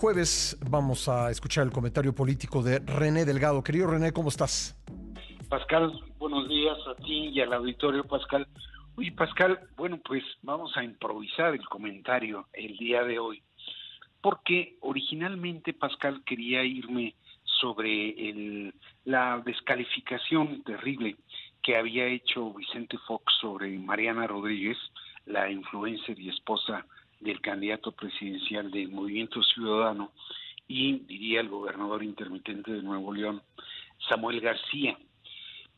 Jueves vamos a escuchar el comentario político de René Delgado. Querido René, ¿cómo estás? Pascal, buenos días a ti y al auditorio, Pascal. Oye, Pascal, bueno, pues vamos a improvisar el comentario el día de hoy, porque originalmente, Pascal, quería irme sobre el, la descalificación terrible que había hecho Vicente Fox sobre Mariana Rodríguez, la influencer y esposa del candidato presidencial del Movimiento Ciudadano y diría el gobernador intermitente de Nuevo León, Samuel García.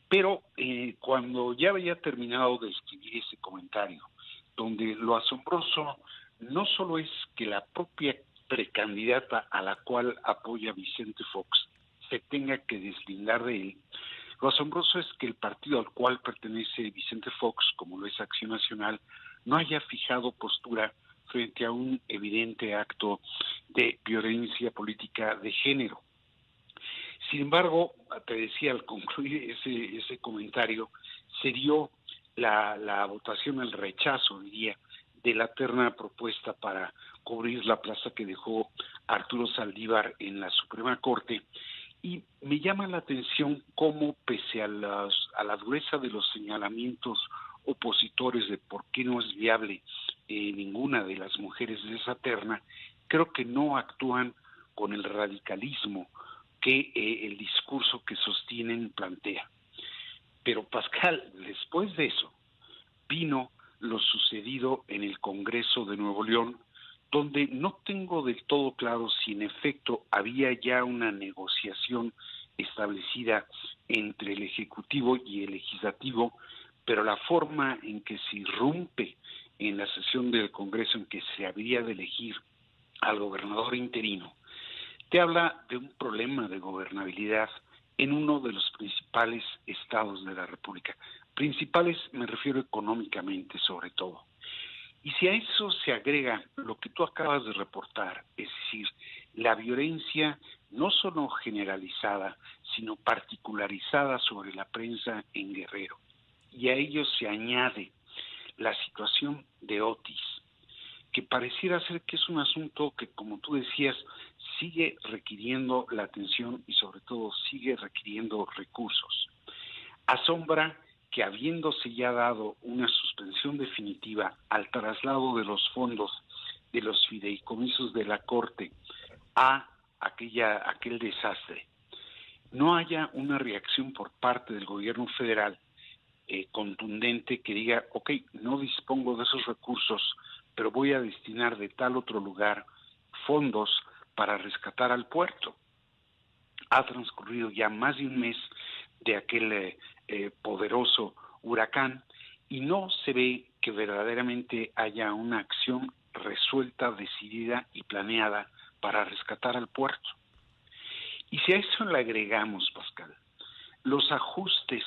Pero eh, cuando ya había terminado de escribir ese comentario, donde lo asombroso no solo es que la propia precandidata a la cual apoya Vicente Fox se tenga que deslindar de él, lo asombroso es que el partido al cual pertenece Vicente Fox, como lo es Acción Nacional, no haya fijado postura frente a un evidente acto de violencia política de género. Sin embargo, te decía al concluir ese, comentario, se dio la, votación, el rechazo, diría, de la terna propuesta para cubrir la plaza que dejó Arturo Saldívar en la Suprema Corte. Y me llama la atención cómo, pese a la dureza de los señalamientos opositores de por qué no es viable eh, ninguna de las mujeres de esa terna, creo que no actúan con el radicalismo que eh, el discurso que sostienen plantea. Pero Pascal, después de eso, vino lo sucedido en el Congreso de Nuevo León, donde no tengo del todo claro si en efecto había ya una negociación establecida entre el Ejecutivo y el Legislativo pero la forma en que se irrumpe del Congreso en que se habría de elegir al gobernador interino, te habla de un problema de gobernabilidad en uno de los principales estados de la República. Principales me refiero económicamente sobre todo. Y si a eso se agrega lo que tú acabas de reportar, es decir, la violencia no solo generalizada, sino particularizada sobre la prensa en Guerrero, y a ello se añade la situación de Otis, que pareciera ser que es un asunto que, como tú decías, sigue requiriendo la atención y sobre todo sigue requiriendo recursos. Asombra que habiéndose ya dado una suspensión definitiva al traslado de los fondos de los fideicomisos de la Corte a aquella, aquel desastre, no haya una reacción por parte del gobierno federal eh, contundente que diga, ok, no dispongo de esos recursos, pero voy a destinar de tal otro lugar fondos para rescatar al puerto. Ha transcurrido ya más de un mes de aquel eh, eh, poderoso huracán y no se ve que verdaderamente haya una acción resuelta, decidida y planeada para rescatar al puerto. Y si a eso le agregamos, Pascal, los ajustes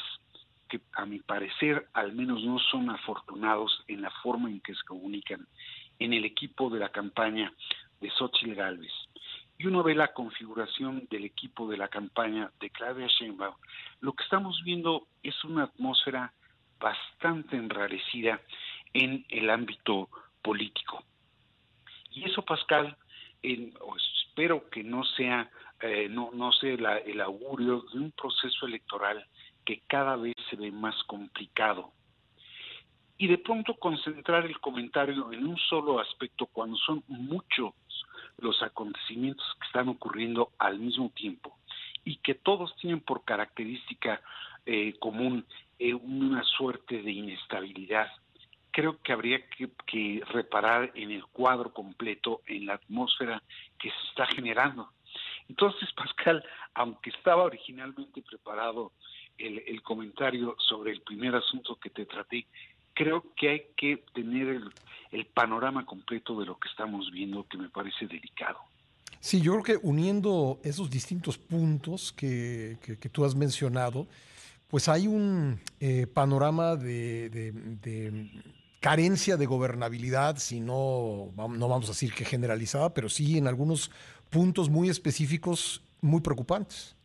que a mi parecer al menos no son afortunados en la forma en que se comunican en el equipo de la campaña de Xochitl Galvez. Y uno ve la configuración del equipo de la campaña de Claudia Sheinbaum, lo que estamos viendo es una atmósfera bastante enrarecida en el ámbito político. Y eso, Pascal, espero que no sea, eh, no, no sea el augurio de un proceso electoral que cada vez se ve más complicado. Y de pronto concentrar el comentario en un solo aspecto cuando son muchos los acontecimientos que están ocurriendo al mismo tiempo y que todos tienen por característica eh, común eh, una suerte de inestabilidad. Creo que habría que, que reparar en el cuadro completo, en la atmósfera que se está generando. Entonces, Pascal, aunque estaba originalmente preparado el, comentario sobre el primer asunto que te traté, creo que hay que tener el, panorama completo de lo que estamos viendo, que me parece delicado. Sí, yo creo que uniendo esos distintos puntos que, que, tú has mencionado, pues hay un eh, panorama de, de, carencia de gobernabilidad, si no, no vamos a decir que generalizada, pero sí en algunos puntos muy específicos muy preocupantes.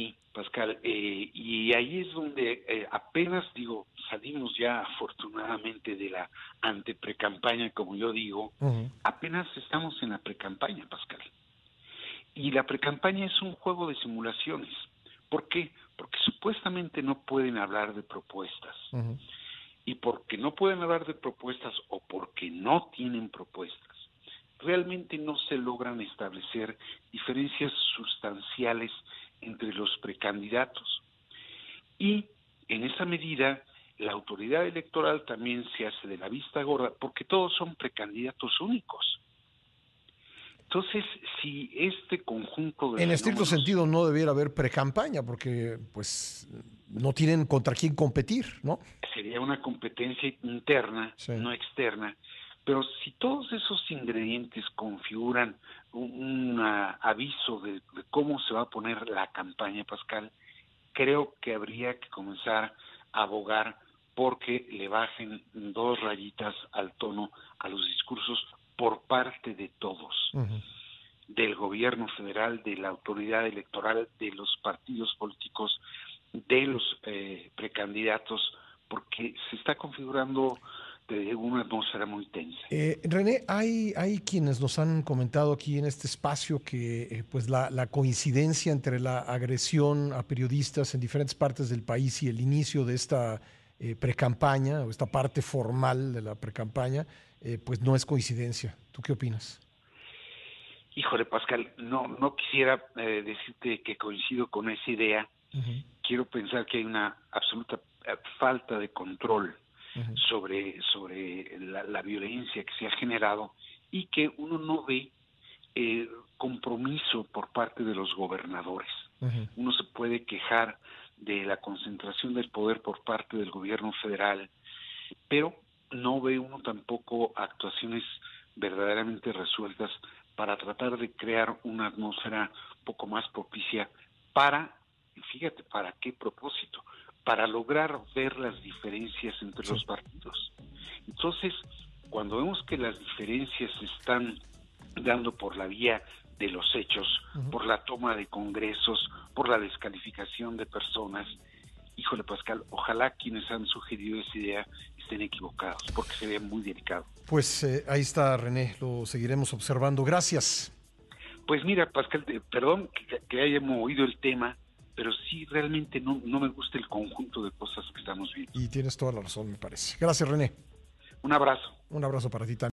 Sí, Pascal, eh, y ahí es donde eh, apenas, digo, salimos ya afortunadamente de la anteprecampaña, como yo digo, apenas estamos en la precampaña, Pascal. Y la precampaña es un juego de simulaciones. ¿Por qué? Porque supuestamente no pueden hablar de propuestas. Y porque no pueden hablar de propuestas o porque no tienen propuestas, realmente no se logran establecer diferencias sustanciales entre los precandidatos. Y en esa medida, la autoridad electoral también se hace de la vista gorda porque todos son precandidatos únicos. Entonces, si este conjunto de... En estricto sentido no debiera haber precampaña porque pues no tienen contra quién competir, ¿no? Sería una competencia interna, no externa. Pero si todos esos ingredientes configuran un, aviso de, cómo se va a poner la campaña, Pascal, creo que habría que comenzar a abogar porque le bajen dos rayitas al tono a los discursos por parte de todos, del gobierno federal, de la autoridad electoral, de los partidos políticos, de los eh, precandidatos, porque se está configurando una atmósfera muy tensa. Eh, René, hay, hay quienes nos han comentado aquí en este espacio que eh, pues la, la, coincidencia entre la agresión a periodistas en diferentes partes del país y el inicio de esta eh, precampaña o esta parte formal de la precampaña eh, pues no es coincidencia. ¿Tú qué opinas? Híjole, Pascal, no, no quisiera decirte que coincido con esa idea. Quiero pensar que hay una absoluta falta de control sobre, sobre la, violencia que se ha generado y que uno no ve compromiso por parte de los gobernadores. Uno se puede quejar de la concentración del poder por parte del gobierno federal, pero no ve uno tampoco actuaciones verdaderamente resueltas para tratar de crear una atmósfera un poco más propicia para, fíjate, ¿para qué propósito? Para lograr ver las diferencias entre los partidos. Entonces, cuando vemos que las diferencias se están dando por la vía de los hechos, por la toma de congresos, por la descalificación de personas, híjole Pascal, ojalá quienes han sugerido esa idea estén equivocados, porque se ve muy delicado. Pues eh, ahí está René, lo seguiremos observando. Gracias. Pues mira, Pascal, perdón que, que hayamos oído el tema, pero sí realmente no, no me gusta el conjunto de cosas que estamos viendo. Y tienes toda la razón, me parece. Gracias, René. Un abrazo. Un abrazo para ti también.